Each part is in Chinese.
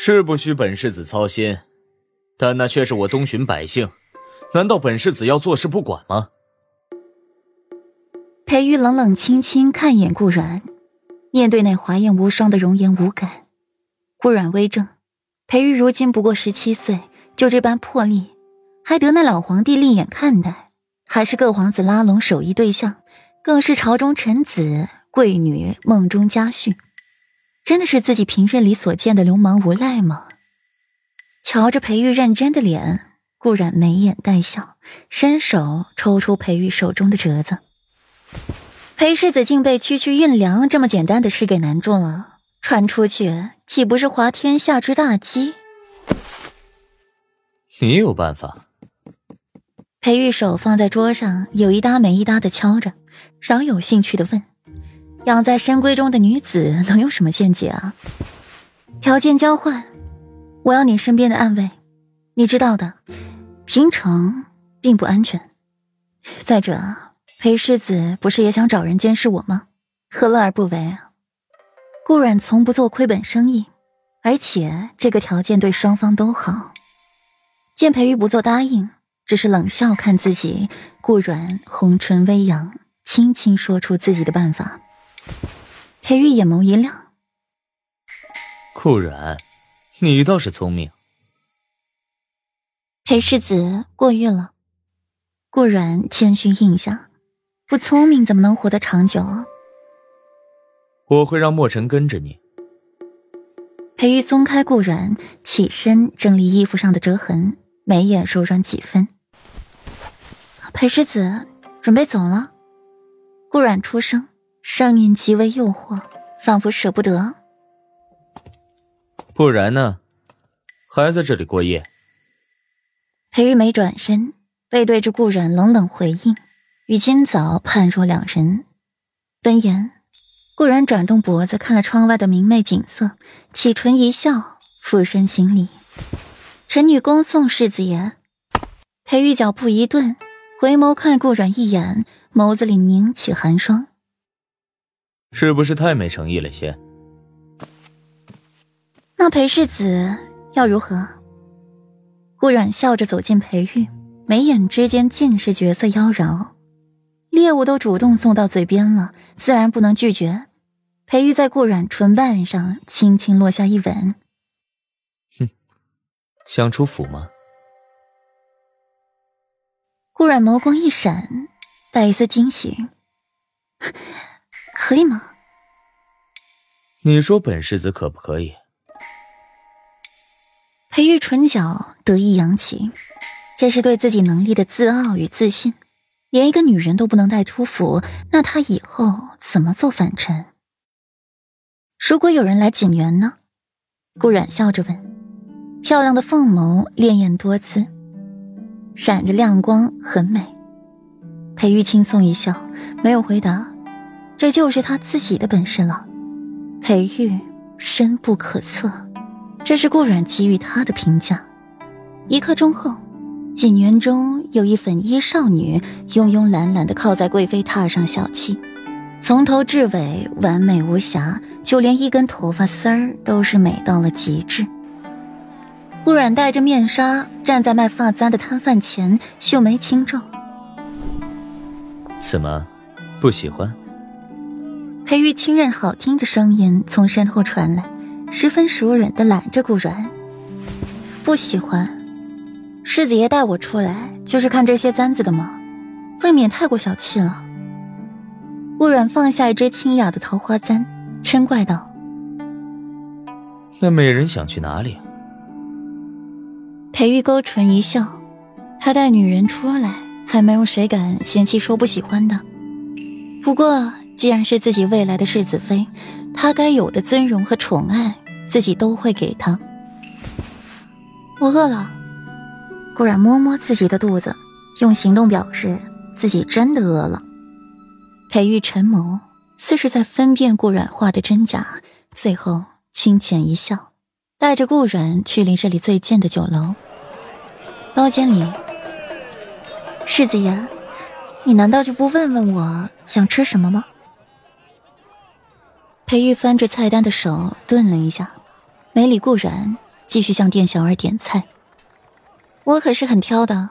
是不需本世子操心，但那却是我东巡百姓，难道本世子要坐视不管吗？裴玉冷冷清清看一眼顾阮，面对那华艳无双的容颜无感。顾阮微怔，裴玉如今不过十七岁，就这般魄力，还得那老皇帝另眼看待，还是各皇子拉拢手艺对象，更是朝中臣子贵女梦中佳婿。真的是自己平日里所见的流氓无赖吗？瞧着裴玉认真的脸，顾然眉眼带笑，伸手抽出裴玉手中的折子。裴世子竟被区区运粮这么简单的事给难住了，传出去岂不是滑天下之大稽？你有办法？裴玉手放在桌上，有一搭没一搭的敲着，饶有兴趣的问。养在深闺中的女子能有什么见解啊？条件交换，我要你身边的暗卫，你知道的，平城并不安全。再者，裴世子不是也想找人监视我吗？何乐而不为？顾阮从不做亏本生意，而且这个条件对双方都好。见裴玉不做答应，只是冷笑看自己，顾阮红唇微扬，轻轻说出自己的办法。裴玉眼眸一亮，顾然，你倒是聪明。裴世子过誉了。顾然谦虚应下，不聪明怎么能活得长久？我会让墨尘跟着你。裴玉松开顾然，起身整理衣服上的折痕，眉眼柔软几分。裴世子准备走了。顾然出声。声音极为诱惑，仿佛舍不得。不然呢？还在这里过夜？裴玉梅转身，背对着顾然，冷冷回应，与今早判若两人。闻言，顾然转动脖子，看了窗外的明媚景色，启唇一笑，俯身行礼：“臣女恭送世子爷。”裴玉脚步一顿，回眸看顾然一眼，眸子里凝起寒霜。是不是太没诚意了些？那裴世子要如何？顾阮笑着走进裴玉，眉眼之间尽是绝色妖娆。猎物都主动送到嘴边了，自然不能拒绝。裴玉在顾阮唇瓣上轻轻落下一吻。哼，想出府吗？顾阮眸光一闪，带一丝惊喜。可以吗？你说本世子可不可以？裴玉唇角得意扬起，这是对自己能力的自傲与自信。连一个女人都不能带出府，那他以后怎么做反臣？如果有人来锦园呢？顾冉笑着问。漂亮的凤眸潋滟多姿，闪着亮光，很美。裴玉轻松一笑，没有回答。这就是他自己的本事了，裴玉深不可测，这是顾阮给予他的评价。一刻钟后，锦园中有一粉衣少女慵慵懒懒地靠在贵妃榻上小憩，从头至尾完美无瑕，就连一根头发丝儿都是美到了极致。顾阮戴着面纱站在卖发簪的摊贩前，秀眉轻皱：“怎么，不喜欢？”裴玉清润好听的声音从身后传来，十分熟稔的揽着顾阮。不喜欢，世子爷带我出来就是看这些簪子的吗？未免太过小气了。顾阮放下一只清雅的桃花簪，嗔怪道：“那美人想去哪里？”裴玉勾唇一笑，他带女人出来，还没有谁敢嫌弃说不喜欢的。不过。既然是自己未来的世子妃，她该有的尊荣和宠爱，自己都会给她。我饿了，顾然摸摸自己的肚子，用行动表示自己真的饿了。裴玉沉眸，似是在分辨顾然话的真假，最后轻浅一笑，带着顾然去离这里最近的酒楼。包间里，世子爷，你难道就不问问我想吃什么吗？裴玉翻着菜单的手顿了一下，没理顾然，继续向店小二点菜。我可是很挑的。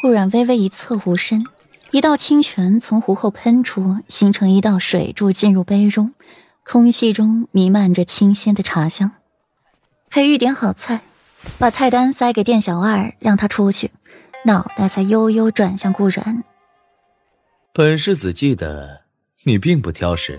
顾然微微一侧壶身，一道清泉从壶后喷出，形成一道水柱进入杯中，空气中弥漫着清鲜的茶香。裴玉点好菜，把菜单塞给店小二，让他出去，脑袋才悠悠转向顾然。本世子记得，你并不挑食。